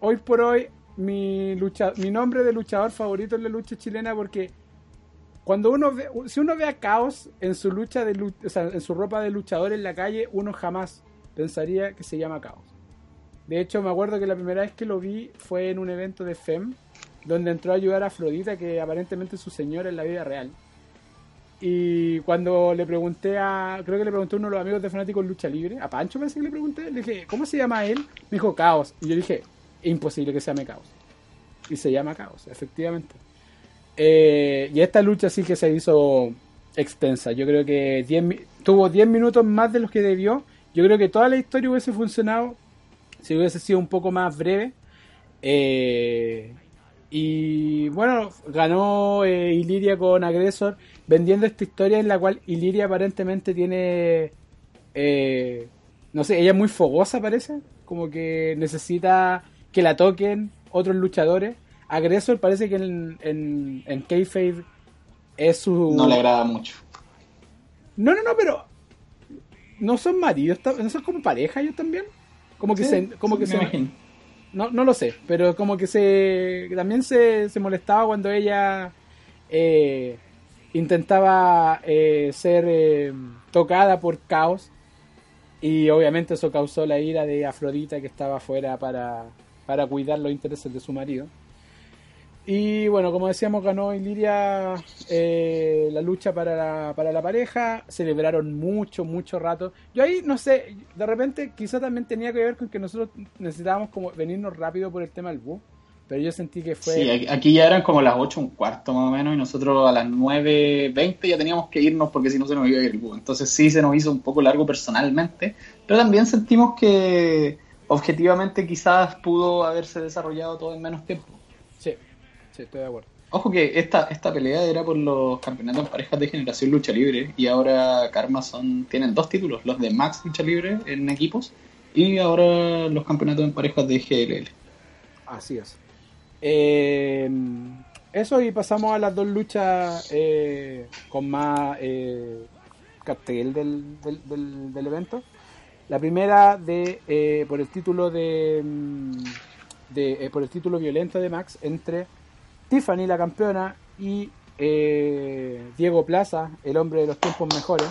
hoy por hoy mi, lucha, mi nombre de luchador favorito en la lucha chilena porque cuando uno ve, si uno ve a Caos en su lucha de o sea, en su ropa de luchador en la calle, uno jamás pensaría que se llama Caos. De hecho, me acuerdo que la primera vez que lo vi fue en un evento de FEM, donde entró a ayudar a Afrodita, que aparentemente es su señora en la vida real. Y cuando le pregunté a, creo que le pregunté a uno de los amigos de Fanáticos Lucha Libre, a Pancho parece que le pregunté, le dije, ¿cómo se llama él? Me dijo Caos. Y yo dije, imposible que se llame Caos. Y se llama Caos, efectivamente. Eh, y esta lucha sí que se hizo extensa. Yo creo que 10 mi- tuvo 10 minutos más de los que debió. Yo creo que toda la historia hubiese funcionado si hubiese sido un poco más breve. Eh, y bueno, ganó eh, Iliria con Agresor, vendiendo esta historia en la cual Iliria aparentemente tiene. eh, no sé, ella es muy fogosa, parece. Como que necesita que la toquen otros luchadores. Agresor parece que en, en, en Kayfabe es su. No le agrada mucho. No, no, no, pero. No son maridos, no son como pareja ellos también. Como que Sí, se. Como sí, que se imagino. no, no lo sé, pero como que se también se, se molestaba cuando ella eh, intentaba eh, ser eh, tocada por caos y obviamente eso causó la ira de Afrodita que estaba afuera para, para cuidar los intereses de su marido. Y bueno, como decíamos, ganó Iliria eh, la lucha para la, para la pareja. Celebraron mucho, mucho rato. Yo ahí, no sé, de repente quizá también tenía que ver con que nosotros necesitábamos como venirnos rápido por el tema del bus. Pero yo sentí que fue... Sí, aquí- ya eran como las 8, un cuarto más o menos, y nosotros a las 9.20 ya teníamos que irnos porque si no se nos iba a ir el bus. Entonces sí se nos hizo un poco largo personalmente, pero también sentimos que objetivamente quizás pudo haberse desarrollado todo en menos tiempo. Sí, estoy de acuerdo. Ojo que esta, esta pelea era por los campeonatos en parejas de generación lucha libre y ahora Karma son, tienen dos títulos, los de Max lucha libre en equipos y ahora los campeonatos en parejas de GLL. Así es. Eh, eso y pasamos a las dos luchas eh, con más eh, cartel del, del, del- del evento. La primera de eh, por el título de, mm, de eh, por el título violento de Max entre Tiffany la campeona y eh, Diego Plaza, el hombre de los tiempos mejores.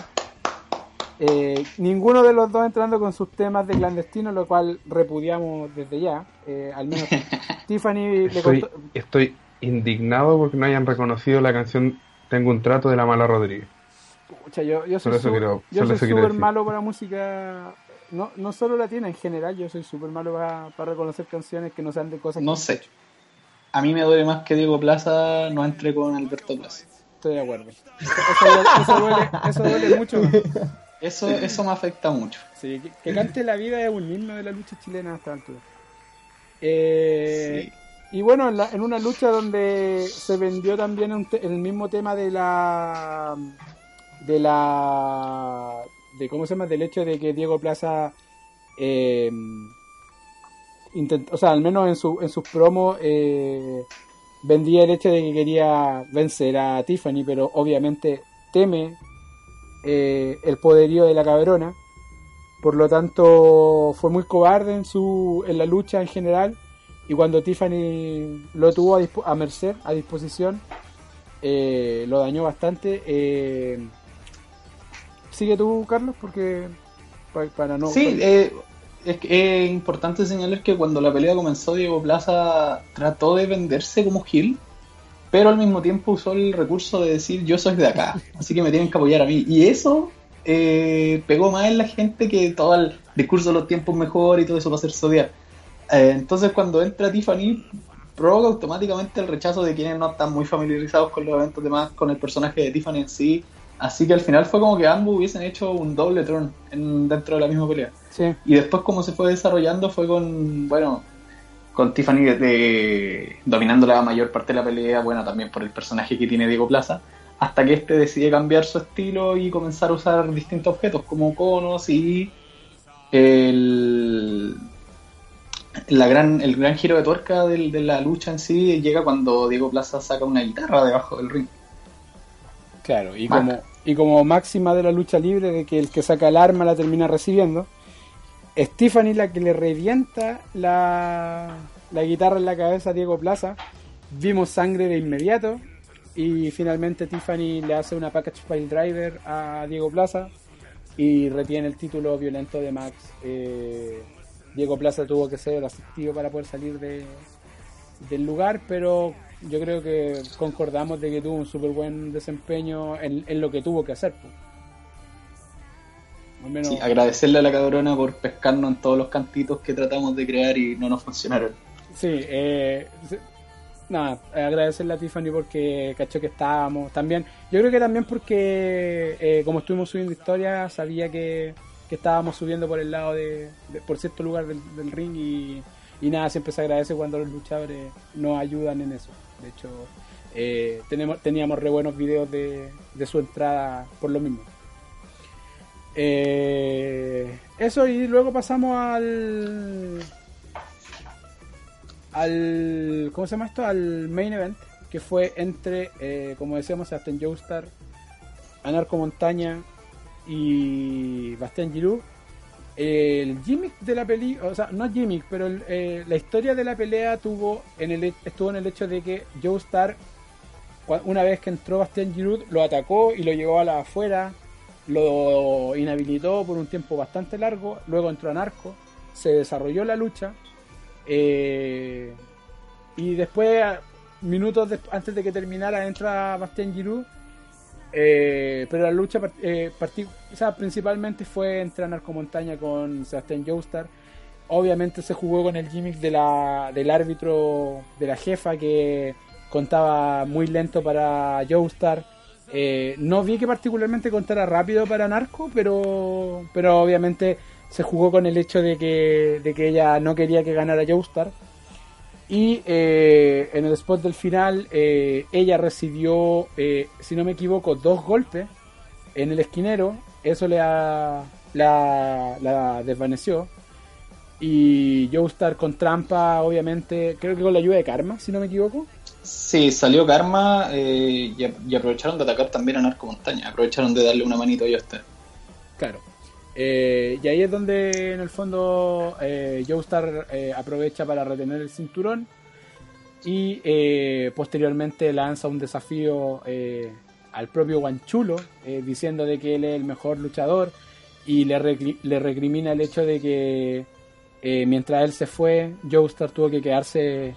Eh, ninguno de los dos entrando con sus temas de clandestino, lo cual repudiamos desde ya. Eh, al menos Tiffany le Estoy, contó- estoy indignado porque no hayan reconocido la canción Tengo un trato de la mala Rodríguez. Pucha, yo, yo soy súper malo para música. No, no solo latina, en general, yo soy súper malo para, para reconocer canciones que no sean de cosas No que- sé. A mí me duele más que Diego Plaza no entre con Alberto Plaza. Estoy de acuerdo. Eso, eso duele, eso duele- eso duele mucho. Eso, eso me afecta mucho. Sí, que, que cante la vida es un himno de la lucha chilena a esta altura. Eh, Y bueno, en, la- en una lucha donde se vendió también un te- el mismo tema de la. de la. de cómo se llama, del hecho de que Diego Plaza. eh, intent- o sea, al menos en, su, en sus promos. eh, vendía el hecho de que quería vencer a Tiffany, pero obviamente teme eh, el poderío de la cabrona. Por lo tanto, fue muy cobarde en su en la lucha en general. Y cuando Tiffany lo tuvo a, a merced, a disposición, eh, lo dañó bastante. Eh, sigue tú, Carlos, porque pa- para no. Sí, eh, es, es importante señalar que cuando la pelea comenzó, Diego Plaza trató de venderse como Gil, pero al mismo tiempo usó el recurso de decir yo soy de acá, así que me tienen que apoyar a mí. Y eso eh, pegó más en la gente que todo el discurso de los tiempos mejor y todo eso para hacer odiar. Eh, entonces cuando entra Tiffany, provoca automáticamente el rechazo de quienes no están muy familiarizados con los eventos de más, con el personaje de Tiffany en sí. Así que al final fue como que ambos hubiesen hecho un doble turn en, dentro de la misma pelea. Sí, Y después como se fue desarrollando fue con, bueno, con Tiffany de, de- dominando la mayor parte de la pelea, bueno, también por el personaje que tiene Diego Plaza, hasta que este decide cambiar su estilo y comenzar a usar distintos objetos como conos y el, la gran, el gran giro de tuerca de la lucha en sí llega cuando Diego Plaza saca una guitarra debajo del ring. Claro. Y como, y como máxima de la lucha libre, de que el que saca el arma la termina recibiendo, Tiffany la que le revienta la, la guitarra en la cabeza a Diego Plaza. Vimos sangre de inmediato. y finalmente Tiffany le hace una package file driver a Diego Plaza y retiene el título violento de Max. Eh, Diego Plaza tuvo que ser asistido para poder salir de, del lugar, pero yo creo que concordamos de que tuvo un súper buen desempeño en, en lo que tuvo que hacer. pues. Al menos- Sí, agradecerle a la cabrona por pescarnos en todos los cantitos que tratamos de crear y no nos funcionaron. Sí, eh, nada, agradecerle a Tiffany porque cachó que estábamos. También, yo creo que también porque, eh, como estuvimos subiendo historias, sabía que, que estábamos subiendo por el lado de, de- por cierto lugar del, del ring y, y nada, siempre se agradece cuando los luchadores nos ayudan en eso. De hecho, eh, teníamos re buenos videos de, de su entrada por lo mismo. Eh, eso y luego pasamos al al ¿cómo se llama esto? al main event que fue entre eh, como decíamos Sebastián Joestar Anarco Montaña y Bastián Giroux el gimmick de la pelea o sea no gimmick pero el, eh, la historia de la pelea tuvo en el estuvo en el hecho de que Joestar cua- una vez que entró Bastián Giroud lo atacó y lo llevó a la afuera lo inhabilitó por un tiempo bastante largo luego entró Anarco se desarrolló la lucha eh, y después, a- minutos antes de que terminara, entra Bastien Giroud. Eh, pero la lucha eh, o sea, principalmente fue entre Narcomontaña con Sebastián Joestar. Obviamente se jugó con el gimmick de la, del árbitro de la jefa que contaba muy lento para Joestar. Eh, no vi que particularmente contara rápido para Narco, pero, pero obviamente se jugó con el hecho de que, de que ella no quería que ganara Joestar. Y eh, en el spot del final, eh, ella recibió, eh, si no me equivoco, dos golpes en el esquinero. Eso le ha- la, la desvaneció. Y Joestar con trampa, obviamente, creo que con la ayuda de Karma, si no me equivoco. Sí, salió Karma eh, y, y aprovecharon de atacar también a Narco Montaña. Aprovecharon de darle una manito a Joster. Claro. Eh, y ahí es donde en el fondo eh, eh, aprovecha para retener el cinturón y eh, posteriormente lanza un desafío eh, al propio Guanchulo eh, diciendo de que él es el mejor luchador y le, recri- le recrimina el hecho de que mientras él se fue Joestar tuvo que quedarse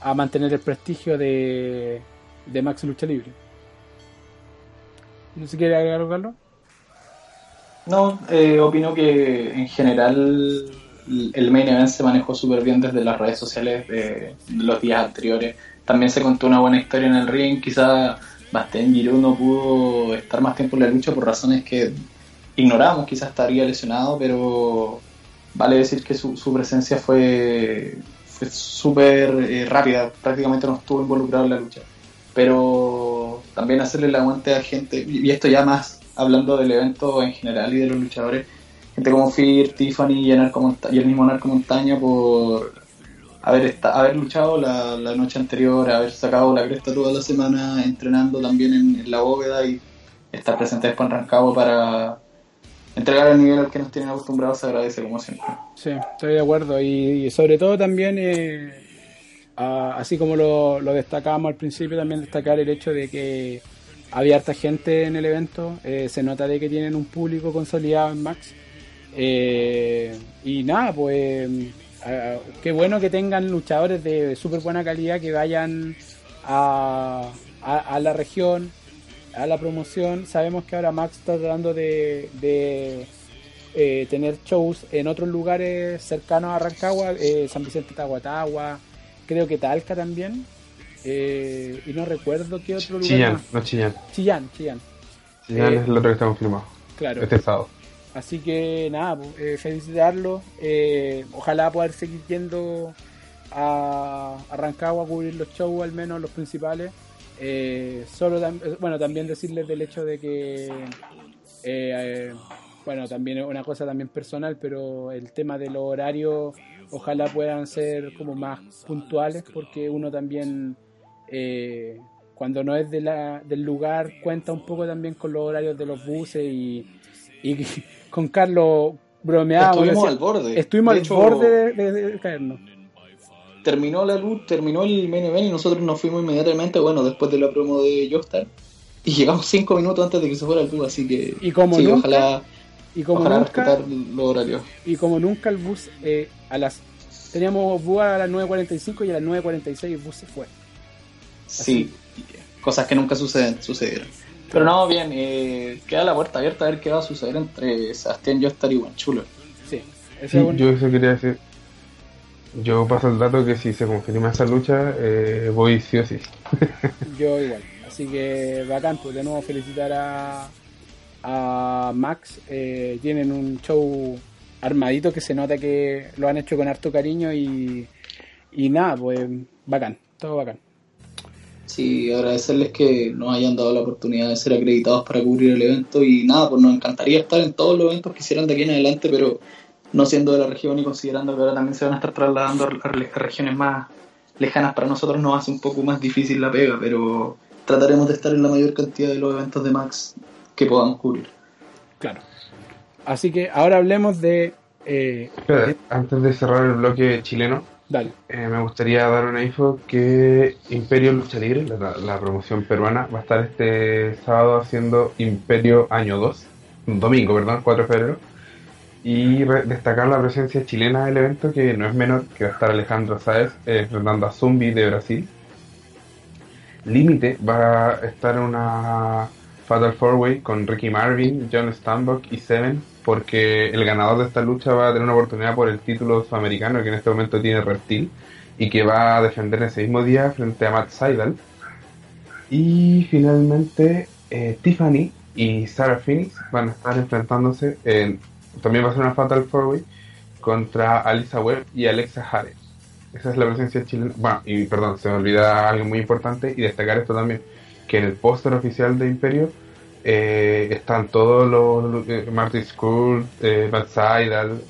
a mantener el prestigio de, de Max Lucha Libre. ¿No se quiere agregar algo, Carlos? No, eh, opino que en general el main event se manejó súper bien desde las redes sociales de, los días anteriores. También se contó una buena historia en el ring. Quizá Bastien Giroud no pudo estar más tiempo en la lucha por razones que ignoramos. Quizás estaría lesionado, pero vale decir que su, su presencia fue, fue súper eh, rápida. Prácticamente no estuvo involucrado en la lucha. Pero también hacerle el aguante a gente, y esto ya más hablando del evento en general y de los luchadores, gente como Fear, Tiffany y el, mismo Narco Montaña por haber, haber luchado la, la noche anterior, haber sacado la cresta toda la semana, entrenando también en, la bóveda y estar presente después en Rancagua para entregar el nivel al que nos tienen acostumbrados se agradece como siempre. Sí, estoy de acuerdo. Y, y sobre todo también, eh, a- así como lo, lo destacábamos al principio, también destacar el hecho de que había harta gente en el evento. eh, se nota de que tienen un público consolidado en Max. Eh, y nada, pues eh, qué bueno que tengan luchadores de súper buena calidad que vayan a, a, a la región, a la promoción. Sabemos que ahora Max está tratando de, de eh, tener shows en otros lugares cercanos a Rancagua, eh, San Vicente Tahuatagua, creo que Talca también. Eh, y no recuerdo qué otro lugar. Chillán, más. no Chillán. Chillán, Chillán, Chillán Eh, es el otro que está confirmado. claro. Este sábado. Así que nada, pues, eh, felicitarlo. eh, ojalá poder seguir yendo a, a Rancagua a cubrir los shows, al menos los principales. Eh, solo tam- bueno, también decirles del hecho de que, bueno, también es una cosa también personal, pero el tema de los horarios, ojalá puedan ser como más puntuales, porque uno también, eh, cuando no es de la, del lugar, cuenta un poco también con los horarios de los buses y, y con Carlos bromeábamos. Estuvimos decía- al borde. Estuvimos De al hecho, borde de, de- de caernos. terminó la luz, terminó el main event y nosotros nos fuimos inmediatamente, bueno, después de la promo de Joestar. Y llegamos cinco minutos antes de que se fuera el bus, así que. Y como sí, nunca- ojalá, Y como ojalá nunca, respetar los horarios. y como nunca el bus eh, a las teníamos bus a las 9.45 y a las 9.46 el bus se fue. Sí, cosas que nunca suceden, sucedieron. Pero no, bien, eh, queda la puerta abierta a ver qué va a suceder entre Sebastián Joestar y Guanchulo. Sí, Sí, es yo eso quería decir. Yo paso el dato que si se confirma esa lucha, eh, voy sí o sí. Yo igual. Así que bacán, pues de nuevo felicitar a, a Max. Eh, tienen un show armadito que se nota que lo han hecho con harto cariño y, y nada, pues bacán, todo bacán. Sí, agradecerles que nos hayan dado la oportunidad de ser acreditados para cubrir el evento y nada, pues nos encantaría estar en todos los eventos que hicieran de aquí en adelante, pero no siendo de la región y considerando que ahora también se van a estar trasladando a regiones más lejanas para nosotros nos hace un poco más difícil la pega, pero trataremos de estar en la mayor cantidad de los eventos de Max que podamos cubrir. Claro. Así que ahora hablemos de... eh, Espera, de- antes de cerrar el bloque chileno, dale. eh, me gustaría dar una info que Imperio Lucha Libre, la, promoción peruana, va a estar este sábado haciendo Imperio Año 2, un domingo, perdón, 4 de febrero. Y destacar la presencia chilena del evento, que no es menor, que va a estar Alejandro Sáez eh, enfrentando a Zumbi de Brasil. Límite va a estar una Fatal Four Way con Ricky Marvin, John Stambach y Seven, porque el ganador de esta lucha va a tener una oportunidad por el título sudamericano que en este momento tiene Reptil y que va a defender ese mismo día frente a Matt Seidel. Y finalmente eh, Tiffany y Sarah Phoenix van a estar enfrentándose en, también va a ser una Fatal Four Way contra Alisa Webb y Alexa Hare. Esa es la presencia chilena. Bueno, y perdón, se me olvida algo muy importante y destacar esto también, que en el póster oficial de Imperio eh, están todos los, los- eh, Marty Skull, eh,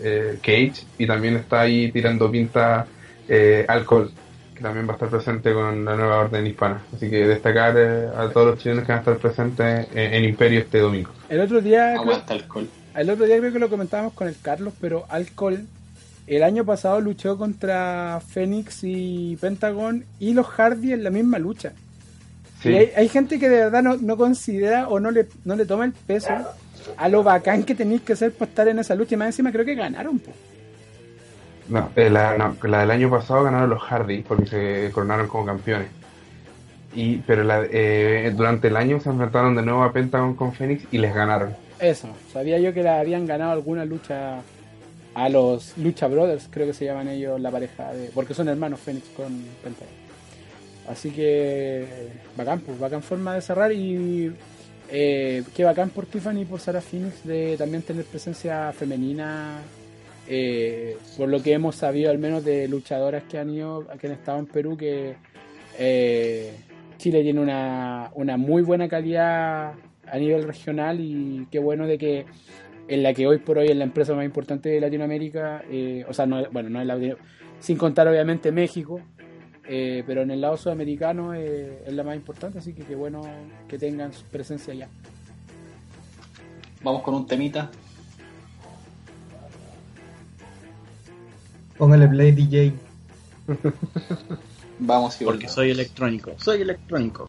eh, Cage y también está ahí tirando pinta eh, Alcohol, que también va a estar presente con la nueva orden hispana. Así que destacar eh, a todos los chilenos que van a estar presentes en, en Imperio este domingo. El otro día... Aguanta alcohol. El otro día creo que lo comentábamos con el Carlos, pero Alcohol el año pasado luchó contra Phoenix y Pentagon y los Hardy en la misma lucha. Sí. Y hay, hay gente que de verdad no, no considera o no le, no le toma el peso a lo bacán que tenéis que ser para estar en esa lucha. Y más encima creo que ganaron. po. No, eh, la, no, la del año pasado ganaron los Hardy porque se coronaron como campeones. Y, pero la, eh, durante el año se enfrentaron de nuevo a Pentagon con Phoenix y les ganaron. Eso, sabía yo que le habían ganado alguna lucha a los Lucha Brothers, creo que se llaman ellos la pareja, de, porque son hermanos Phoenix con Pentagon. Así que bacán, pues bacán forma de cerrar y eh, qué bacán por Tiffany y por Sarah Phoenix de también tener presencia femenina, eh, por lo que hemos sabido al menos de luchadoras que han ido, que han estado en Perú, que eh, Chile tiene una, una muy buena calidad a nivel regional y qué bueno de que en la que hoy por hoy es la empresa más importante de Latinoamérica, eh, o sea, no, bueno, no es la, sin contar obviamente México, eh, pero en el lado sudamericano eh, es la más importante, así que qué bueno que tengan su presencia allá. Vamos con un temita. Póngale play DJ. Vamos y Porque soy electrónico. Soy electrónico.